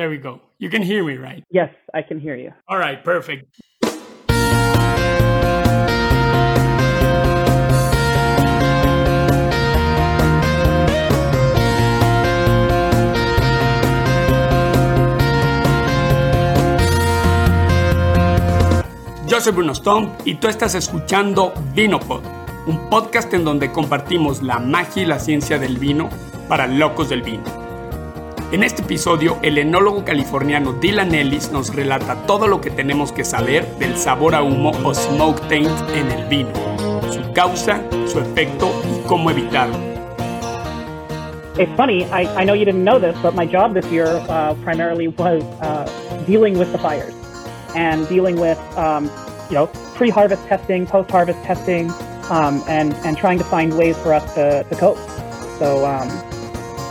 There we go. You can hear me, right? Yes, I can hear you. All right, perfect. Yo soy Bruno Stone y tú estás escuchando Vinopod, un podcast en donde compartimos la magia y la ciencia del vino para locos del vino. En este episodio, el enólogo californiano Dylan Ellis nos relata todo lo que tenemos que saber del sabor a humo o smoke taint en el vino, su causa, su efecto y cómo evitarlo. It's funny, I, I know you didn't know this, but my job this year uh, primarily was uh, dealing with the fires and dealing with, um, you know, pre-harvest testing, post-harvest testing, um, and, and trying to find ways for us to, to cope. So, um,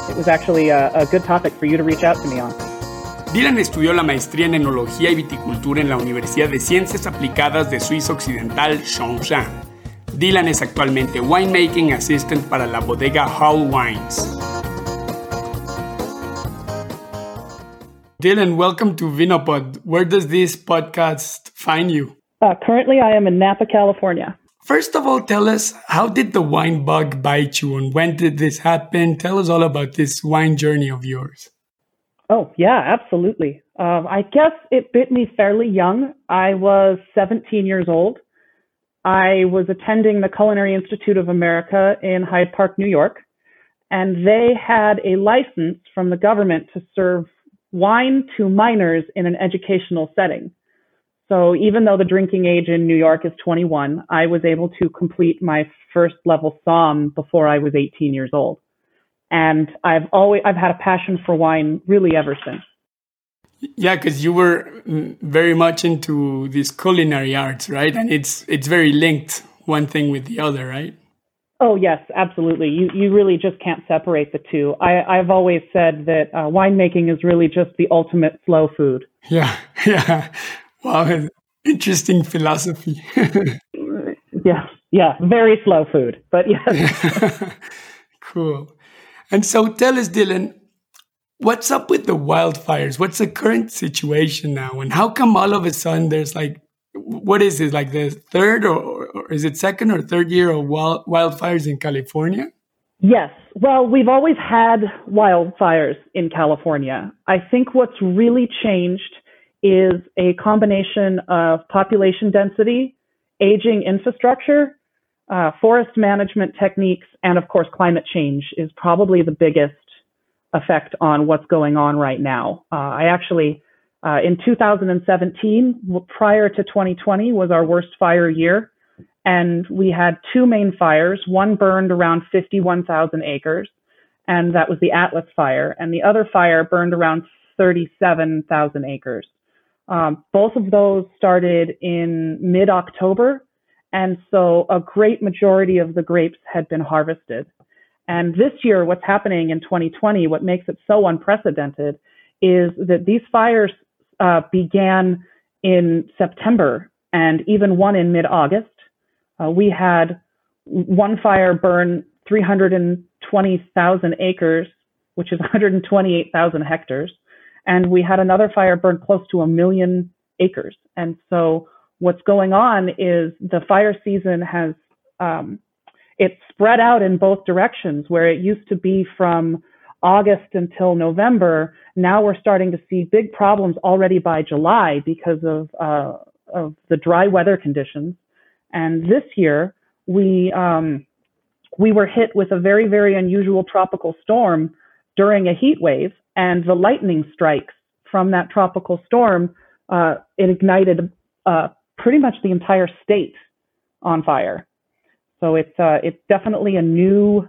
it was actually a, a good topic for you to reach out to me on. Dylan estudió la maestría en enología y viticultura en la Universidad de Ciencias Aplicadas de Suiza Occidental, Changins. Dylan es actualmente winemaking assistant para la bodega Hull Wines. Dylan, welcome to Vinopod. Where does this podcast find you? Uh, currently, I am in Napa, California. First of all, tell us how did the wine bug bite you and when did this happen? Tell us all about this wine journey of yours. Oh, yeah, absolutely. Um, I guess it bit me fairly young. I was 17 years old. I was attending the Culinary Institute of America in Hyde Park, New York, and they had a license from the government to serve wine to minors in an educational setting. So even though the drinking age in New York is 21, I was able to complete my first level SOM before I was 18 years old. And I've always, I've had a passion for wine really ever since. Yeah, because you were very much into these culinary arts, right? And it's it's very linked one thing with the other, right? Oh yes, absolutely. You you really just can't separate the two. I I've always said that uh, winemaking is really just the ultimate slow food. Yeah, yeah. Wow, interesting philosophy. yeah, yeah, very slow food, but yes. cool. And so tell us, Dylan, what's up with the wildfires? What's the current situation now? And how come all of a sudden there's like, what is it, like the third or, or is it second or third year of wild, wildfires in California? Yes. Well, we've always had wildfires in California. I think what's really changed is a combination of population density, aging infrastructure, uh, forest management techniques, and of course, climate change is probably the biggest effect on what's going on right now. Uh, I actually, uh, in 2017, prior to 2020, was our worst fire year. And we had two main fires. One burned around 51,000 acres, and that was the Atlas fire. And the other fire burned around 37,000 acres. Um, both of those started in mid October. And so a great majority of the grapes had been harvested. And this year, what's happening in 2020, what makes it so unprecedented is that these fires uh, began in September and even one in mid August. Uh, we had one fire burn 320,000 acres, which is 128,000 hectares and we had another fire burn close to a million acres. And so what's going on is the fire season has um, it's spread out in both directions. Where it used to be from August until November, now we're starting to see big problems already by July because of uh, of the dry weather conditions. And this year we um, we were hit with a very very unusual tropical storm during a heat wave and the lightning strikes from that tropical storm uh, it ignited uh, pretty much the entire state on fire. So it's uh, it's definitely a new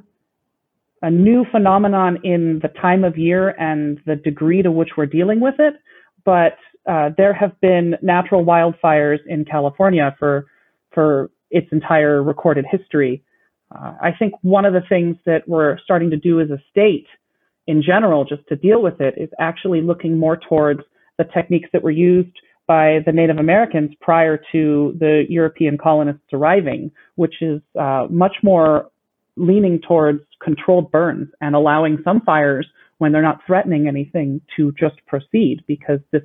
a new phenomenon in the time of year and the degree to which we're dealing with it. But uh, there have been natural wildfires in California for for its entire recorded history. Uh, I think one of the things that we're starting to do as a state in general, just to deal with it, is actually looking more towards the techniques that were used by the Native Americans prior to the European colonists arriving, which is uh, much more leaning towards controlled burns and allowing some fires when they're not threatening anything to just proceed because this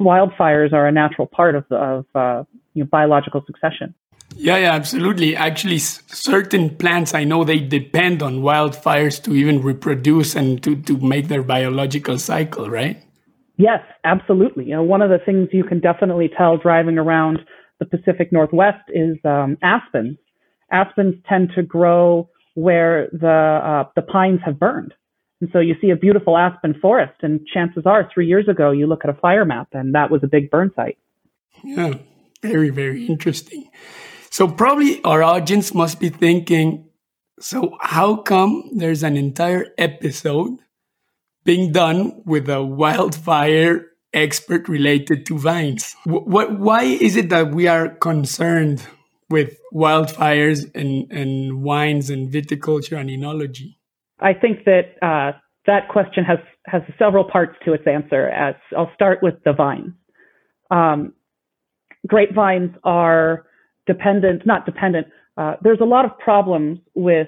wildfires are a natural part of of uh, you know, biological succession. Yeah, yeah, absolutely. Actually, certain plants I know they depend on wildfires to even reproduce and to, to make their biological cycle, right? Yes, absolutely. You know, one of the things you can definitely tell driving around the Pacific Northwest is um, aspens. Aspens tend to grow where the uh, the pines have burned, and so you see a beautiful aspen forest. And chances are, three years ago, you look at a fire map, and that was a big burn site. Yeah, very very interesting. So probably our audience must be thinking, so how come there's an entire episode being done with a wildfire expert related to vines? What, why is it that we are concerned with wildfires and, and wines and viticulture and enology? I think that uh, that question has, has several parts to its answer. As I'll start with the vines. Um, grapevines are dependent, not dependent. Uh, there's a lot of problems with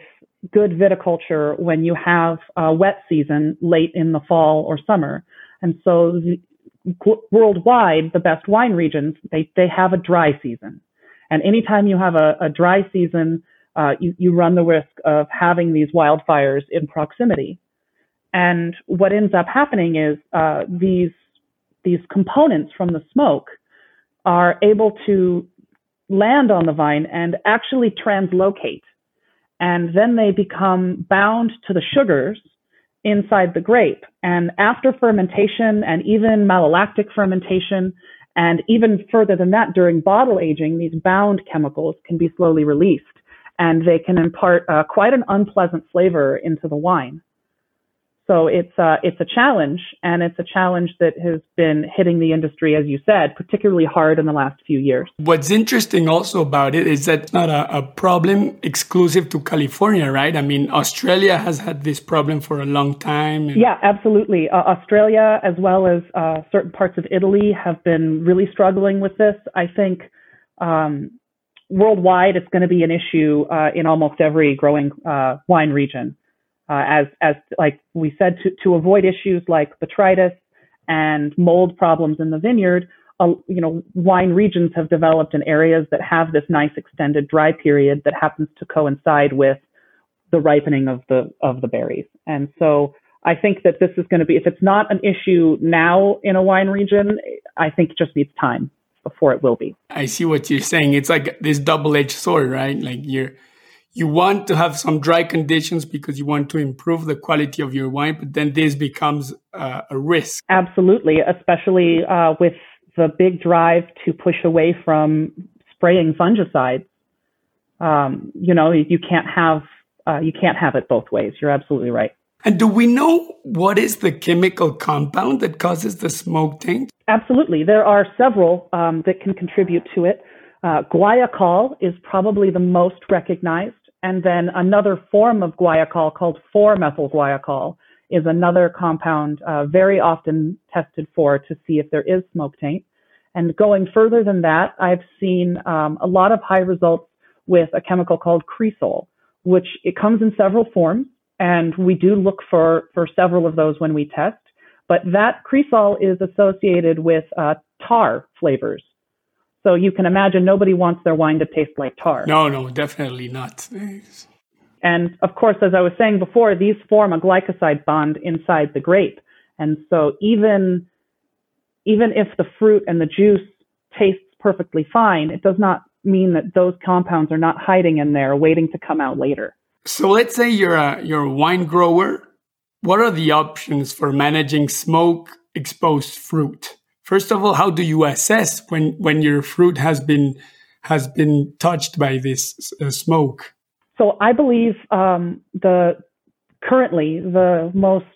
good viticulture when you have a wet season late in the fall or summer. And so the, worldwide, the best wine regions, they, they have a dry season. And anytime you have a, a dry season, uh, you, you run the risk of having these wildfires in proximity. And what ends up happening is uh, these these components from the smoke are able to land on the vine and actually translocate. And then they become bound to the sugars inside the grape. And after fermentation and even malolactic fermentation, and even further than that, during bottle aging, these bound chemicals can be slowly released and they can impart uh, quite an unpleasant flavor into the wine. So it's uh, it's a challenge, and it's a challenge that has been hitting the industry, as you said, particularly hard in the last few years. What's interesting also about it is that it's not a, a problem exclusive to California, right? I mean, Australia has had this problem for a long time. And... Yeah, absolutely. Uh, Australia, as well as uh, certain parts of Italy, have been really struggling with this. I think. Um, worldwide, it's going to be an issue uh, in almost every growing uh, wine region uh, as as like we said to to avoid issues like botrytis and mold problems in the vineyard. Uh, you know, wine regions have developed in areas that have this nice extended dry period that happens to coincide with the ripening of the of the berries. And so I think that this is going to be if it's not an issue now in a wine region, I think it just needs time before it will be. I see what you're saying. It's like this double-edged sword, right? Like you're you want to have some dry conditions because you want to improve the quality of your wine, but then this becomes uh, a risk. Absolutely, especially uh, with the big drive to push away from spraying fungicides. Um, you know, you can't have uh, you can't have it both ways. You're absolutely right. And do we know what is the chemical compound that causes the smoke taint? Absolutely, there are several um, that can contribute to it. Uh, guaiacol is probably the most recognized. And then another form of guaiacol called 4-methyl guaiacol is another compound uh, very often tested for to see if there is smoke taint. And going further than that, I've seen um, a lot of high results with a chemical called cresol, which it comes in several forms, and we do look for for several of those when we test. But that cresol is associated with uh, tar flavors. So you can imagine nobody wants their wine to taste like tar. No, no, definitely not. And of course, as I was saying before, these form a glycoside bond inside the grape. And so even, even if the fruit and the juice tastes perfectly fine, it does not mean that those compounds are not hiding in there waiting to come out later. So let's say you're a, you're a wine grower. What are the options for managing smoke exposed fruit? First of all, how do you assess when, when your fruit has been has been touched by this uh, smoke? So I believe um, the currently the most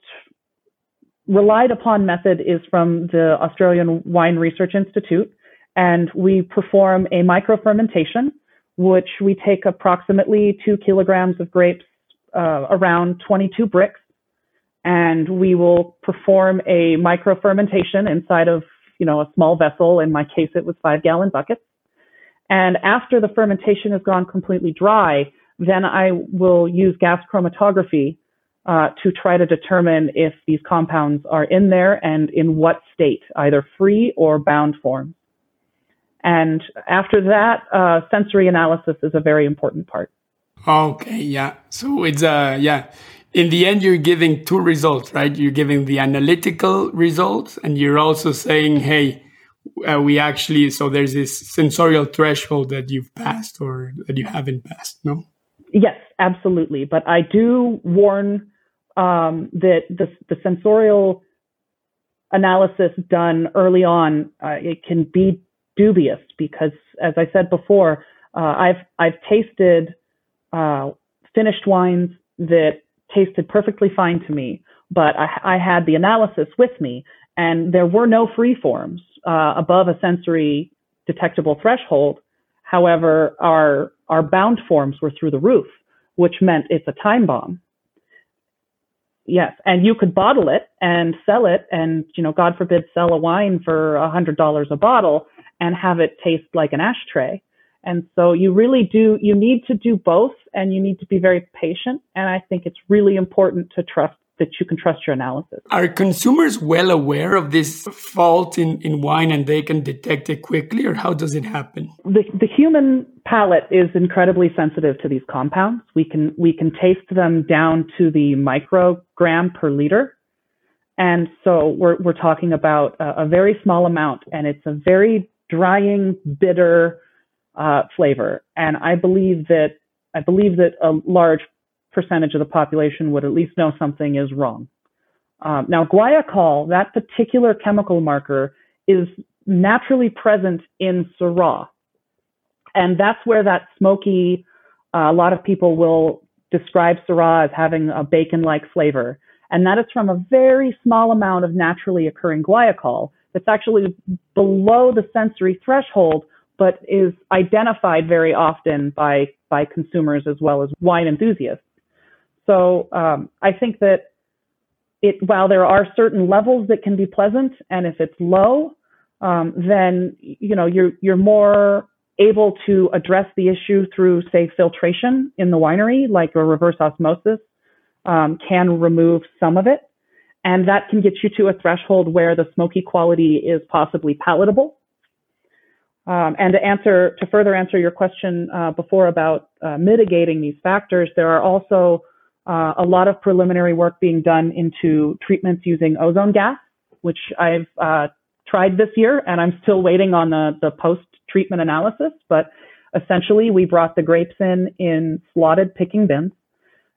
relied upon method is from the Australian Wine Research Institute, and we perform a microfermentation, which we take approximately two kilograms of grapes, uh, around 22 Brix, and we will perform a microfermentation inside of you know, a small vessel. In my case, it was five gallon buckets. And after the fermentation has gone completely dry, then I will use gas chromatography uh, to try to determine if these compounds are in there and in what state, either free or bound form. And after that, uh, sensory analysis is a very important part. Okay, yeah. So it's uh yeah. In the end, you're giving two results, right? You're giving the analytical results, and you're also saying, hey, uh, we actually so there's this sensorial threshold that you've passed or that you haven't passed, no? Yes, absolutely. But I do warn um, that the the sensorial analysis done early on uh, it can be dubious because, as I said before, uh, I've I've tasted uh, finished wines that tasted perfectly fine to me, but I, I, had the analysis with me, and there were no free forms uh, above a sensory detectable threshold. However, our our bound forms were through the roof, which meant it's a time bomb. Yes, and you could bottle it and sell it, and you know, God forbid, sell a wine for a hundred dollars a bottle and have it taste like an ashtray. And so you really do, you need to do both and you need to be very patient. And I think it's really important to trust that you can trust your analysis. Are consumers well aware of this fault in, in wine and they can detect it quickly or how does it happen? The, the human palate is incredibly sensitive to these compounds. We can, we can taste them down to the microgram per liter. And so we're, we're talking about a, a very small amount and it's a very drying, bitter uh, flavor. And I believe that I believe that a large percentage of the population would at least know something is wrong. Um, now, guaiacol, that particular chemical marker, is naturally present in Syrah. And that's where that smoky, uh, a lot of people will describe Syrah as having a bacon like flavor. And that is from a very small amount of naturally occurring guaiacol that's actually below the sensory threshold, but is identified very often by, by consumers as well as wine enthusiasts. So um, I think that it, while there are certain levels that can be pleasant, and if it's low, um, then you know you're you're more able to address the issue through, say, filtration in the winery, like a reverse osmosis um, can remove some of it. And that can get you to a threshold where the smoky quality is possibly palatable. Um, and to answer, to further answer your question uh, before about uh, mitigating these factors, there are also uh, a lot of preliminary work being done into treatments using ozone gas, which I've uh, tried this year, and I'm still waiting on the, the post-treatment analysis. But essentially, we brought the grapes in in slotted picking bins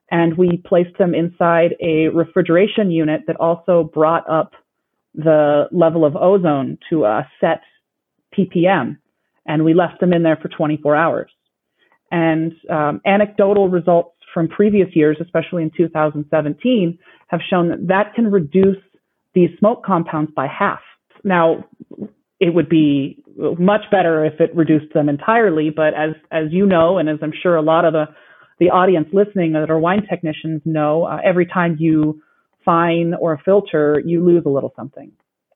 and we placed them inside a refrigeration unit that also brought up the level of ozone to a set ppm and we left them in there for 24 hours. And um, anecdotal results from previous years especially in 2017 have shown that that can reduce these smoke compounds by half. Now it would be much better if it reduced them entirely but as as you know and as i'm sure a lot of the the audience listening that are wine technicians know uh, every time you fine or filter, you lose a little something.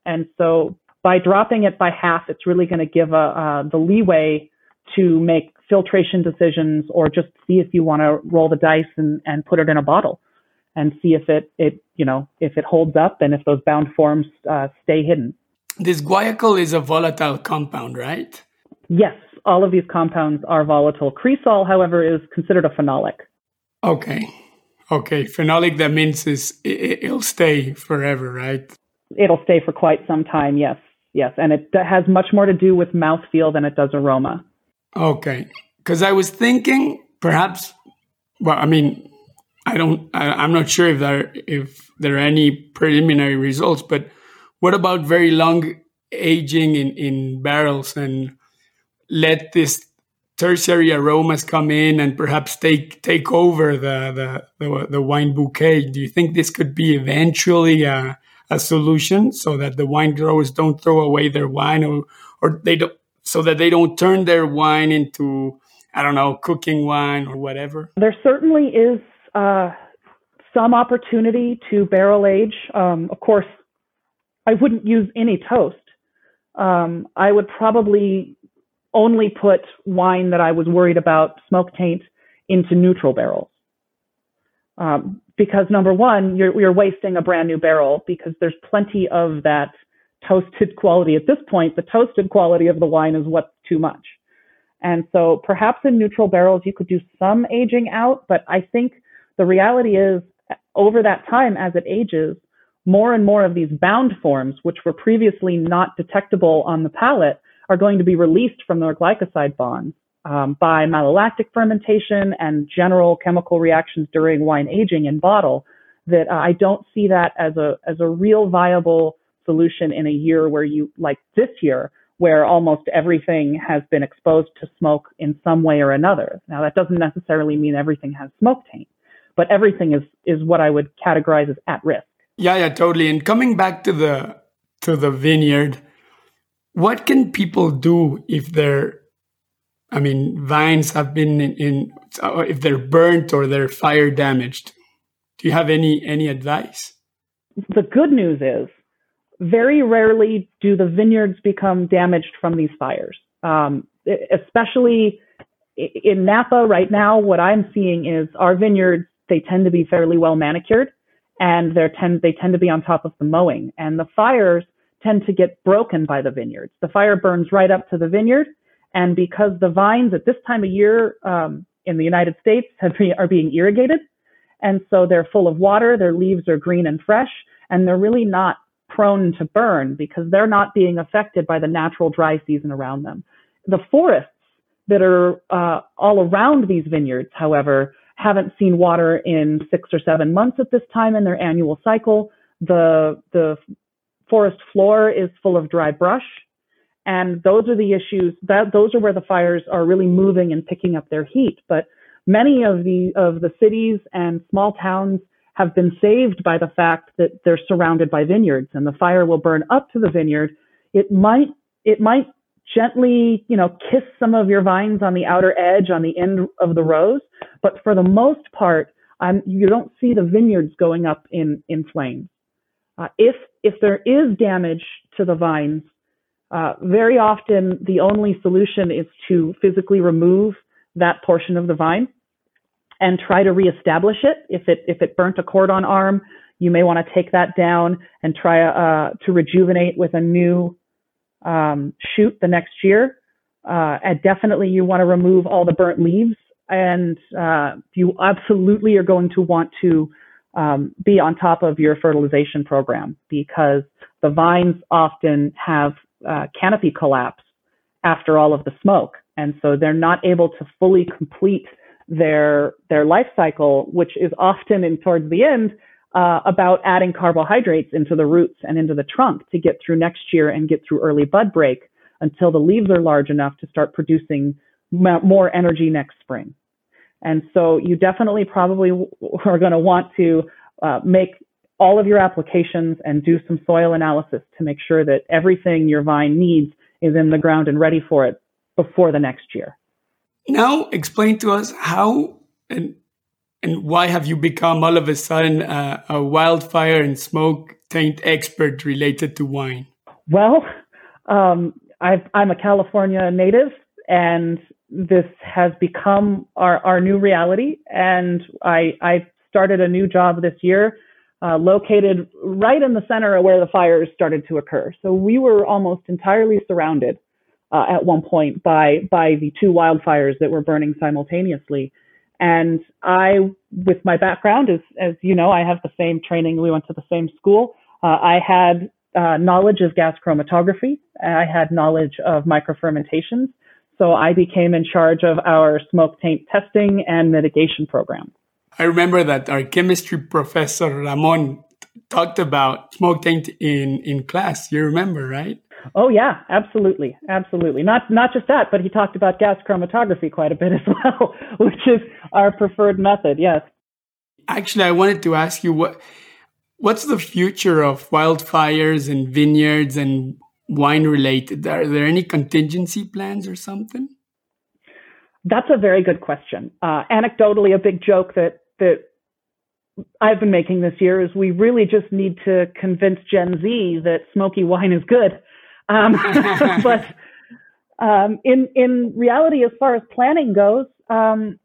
And so by dropping it by half, it's really going to give a, uh, the leeway to make filtration decisions or just see if you want to roll the dice and, and put it in a bottle and see if it, it, you know, if it holds up and if those bound forms uh, stay hidden. This guaiacol is a volatile compound, right? Yes, all of these compounds are volatile. Cresol, however, is considered a phenolic. Okay. Okay. Phenolic, that means is it, will stay forever, right? It'll stay for quite some time, yes. Yes. And it has much more to do with mouthfeel than it does aroma. Okay. Because I was thinking perhaps, well, I mean, I don't, I, am not sure if there, if there are any preliminary results, but what about very long aging in, in barrels and let this tertiary aromas come in and perhaps take take over the the, the, the wine bouquet. Do you think this could be eventually a, a solution so that the wine growers don't throw away their wine or or they don't so that they don't turn their wine into I don't know cooking wine or whatever? There certainly is uh, some opportunity to barrel age. Um, of course, I wouldn't use any toast. Um, I would probably only put wine that I was worried about smoke taint into neutral barrels. Um, because number one, you're, you're wasting a brand new barrel because there's plenty of that toasted quality. At this point, the toasted quality of the wine is what's too much. And so perhaps in neutral barrels, you could do some aging out, but I think the reality is over that time, as it ages, more and more of these bound forms, which were previously not detectable on the palate, are going to be released from their glycoside bonds um, by malolactic fermentation and general chemical reactions during wine aging in bottle. That uh, I don't see that as a as a real viable solution in a year where you like this year where almost everything has been exposed to smoke in some way or another. Now that doesn't necessarily mean everything has smoke taint, but everything is is what I would categorize as at risk. Yeah, yeah, totally. And coming back to the to the vineyard, what can people do if their I mean, vines have been in, in if they're burnt or they're fire damaged? Do you have any any advice? The good news is very rarely do the vineyards become damaged from these fires. Um, especially in Napa right now, what I'm seeing is our vineyards, they tend to be fairly well manicured and they tend, they tend to be on top of the mowing and the fires tend to get broken by the vineyards. The fire burns right up to the vineyard. And because the vines at this time of year, um, in the United States be, are being irrigated. And so they're full of water. Their leaves are green and fresh and they're really not prone to burn because they're not being affected by the natural dry season around them. The forests that are uh, all around these vineyards, however, haven't seen water in six or seven months at this time in their annual cycle. The the forest floor is full of dry brush, and those are the issues. That those are where the fires are really moving and picking up their heat. But many of the of the cities and small towns have been saved by the fact that they're surrounded by vineyards and the fire will burn up to the vineyard. It might, it might gently, you know, kiss some of your vines on the outer edge on the end of the rows. But for the most part, um, you don't see the vineyards going up in, in flames. Uh, if, if there is damage to the vines, uh, very often the only solution is to physically remove that portion of the vine and try to reestablish it. If it if it burnt a cordon arm, you may want to take that down and try uh, to rejuvenate with a new um, shoot the next year. Uh, and definitely, you want to remove all the burnt leaves, and uh, you absolutely are going to want to um, be on top of your fertilization program because the vines often have uh, canopy collapse after all of the smoke, and so they're not able to fully complete their their life cycle, which is often in towards the end uh, about adding carbohydrates into the roots and into the trunk to get through next year and get through early bud break until the leaves are large enough to start producing more energy next spring. And so you definitely probably are going to want to uh, make all of your applications and do some soil analysis to make sure that everything your vine needs is in the ground and ready for it before the next year. Now, explain to us how and and why have you become all of a sudden uh, a wildfire and smoke taint expert related to wine? Well, um, i am a California native, and this has become our, our new reality. And I, I started a new job this year, uh, located right in the center of where the fires started to occur. So we were almost entirely surrounded uh, at one point by by the two wildfires that were burning simultaneously. And I, with my background, as as you know, I have the same training. We went to the same school. Uh, I had uh, knowledge of gas chromatography. I had knowledge of microfermentations. So I became in charge of our smoke taint testing and mitigation program. I remember that our chemistry professor Ramon talked about smoke taint in in class. You remember, right? Oh yeah, absolutely, absolutely. Not not just that, but he talked about gas chromatography quite a bit as well, which is our preferred method. Yes. Actually, I wanted to ask you what what's the future of wildfires and vineyards and wine related? Are there any contingency plans or something? That's a very good question. Uh, anecdotally, a big joke that that I've been making this year is we really just need to convince Gen Z that smoky wine is good. Um, but um, in in reality, as far as planning goes, um,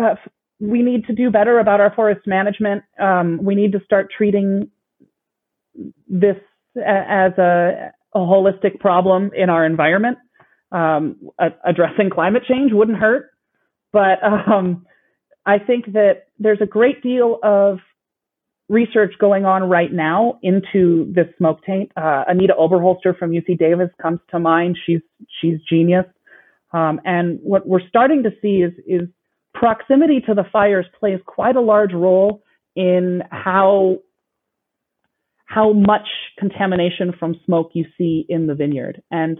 uh, we need to do better about our forest management. Um, we need to start treating this as a, a holistic problem in our environment. Um, addressing climate change wouldn't hurt, but um, I think that there's a great deal of research going on right now into this smoke taint. Uh, Anita Oberholster from UC Davis comes to mind. She's she's genius. Um, and what we're starting to see is is proximity to the fires plays quite a large role in how how much contamination from smoke you see in the vineyard. And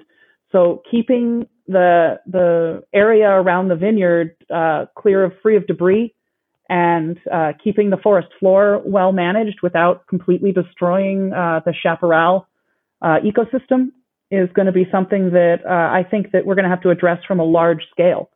so keeping the the area around the vineyard uh, clear of free of debris and uh, keeping the forest floor well managed without completely destroying uh, the chaparral uh, ecosystem is going to be something that uh, I think that we're going to have to address from a large scale.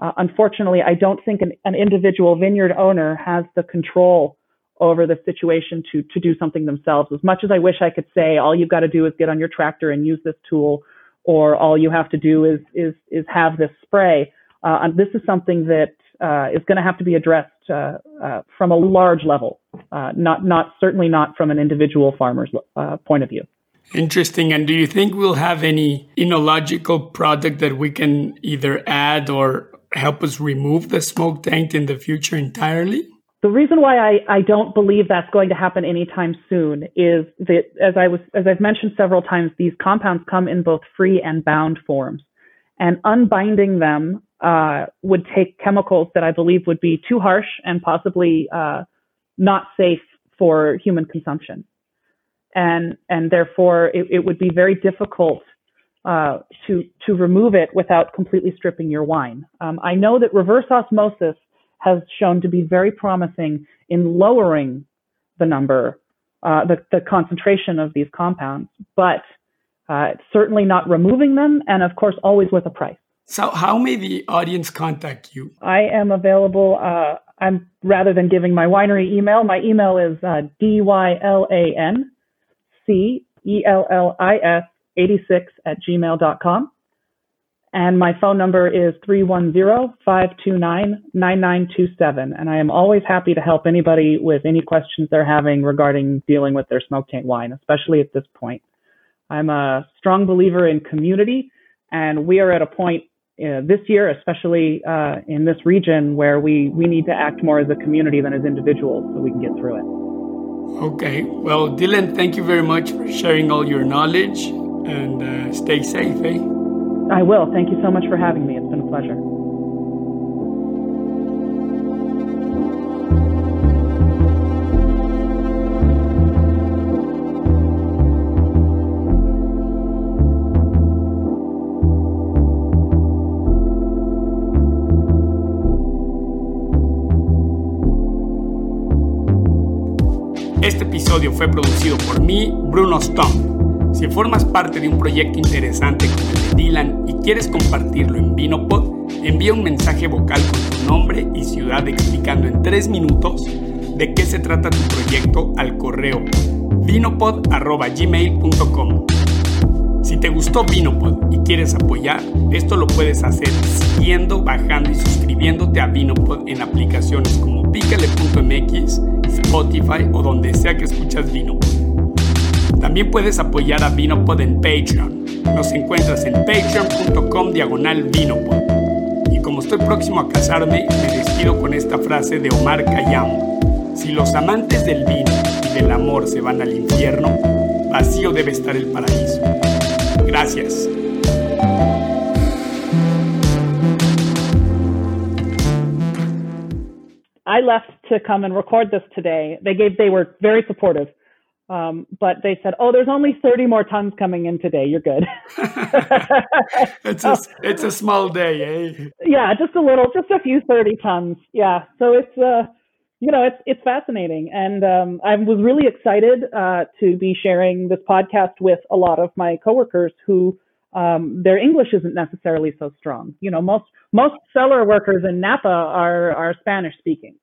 Uh, unfortunately, I don't think an, an, individual vineyard owner has the control over the situation to to do something themselves. As much as I wish I could say all you've got to do is get on your tractor and use this tool, or all you have to do is is is have this spray. Uh, this is something that uh, is going to have to be addressed uh, uh, from a large level, uh, not not certainly not from an individual farmer's uh, point of view. Interesting. And do you think we'll have any enological product that we can either add or help us remove the smoke taint in the future entirely? The reason why I, I don't believe that's going to happen anytime soon is that as I was as I've mentioned several times, these compounds come in both free and bound forms. And unbinding them uh, would take chemicals that I believe would be too harsh and possibly uh, not safe for human consumption and and therefore it, it would be very difficult uh, to to remove it without completely stripping your wine. Um, I know that reverse osmosis has shown to be very promising in lowering the number, uh, the, the concentration of these compounds, but uh, certainly not removing them, and of course always with a price. So, how may the audience contact you? I am available. Uh, I'm rather than giving my winery email, my email is uh, dylan C E L L I S 86 at gmail.com. And my phone number is 310-529-9927. And I am always happy to help anybody with any questions they're having regarding dealing with their smoke taint wine, especially at this point. I'm a strong believer in community, and we are at a point uh, this year, especially uh, in this region, where we, we need to act more as a community than as individuals so we can get through it. Okay. Well, Dylan, thank you very much for sharing all your knowledge and uh, stay safe, eh? I will. Thank you so much for having me. It's been a pleasure. Este episodio fue producido por mí, Bruno Stone. Si formas parte de un proyecto interesante como el de Dylan y quieres compartirlo en Vinopod, envía un mensaje vocal con tu nombre y ciudad explicando en tres minutos de qué se trata tu proyecto al correo vinopod.gmail.com. Si te gustó Vinopod y quieres apoyar, esto lo puedes hacer siguiendo, bajando y suscribiéndote a Vinopod en aplicaciones como picale.mx, Spotify o donde sea que escuchas Vinopod. También puedes apoyar a Vinopod en Patreon. Nos encuentras en patreon.com diagonal Vinopod. Y como estoy próximo a casarme, me despido con esta frase de Omar Khayyam. Si los amantes del vino y del amor se van al infierno, vacío debe estar el paraíso. Gracias. I left to come and record this today. They gave they were very supportive. Um, but they said, "Oh, there's only 30 more tons coming in today. You're good." it's a it's a small day, eh? Yeah, just a little, just a few 30 tons. Yeah, so it's uh, you know, it's it's fascinating, and um, I was really excited uh, to be sharing this podcast with a lot of my coworkers who um, their English isn't necessarily so strong. You know, most most cellar workers in Napa are are Spanish speaking.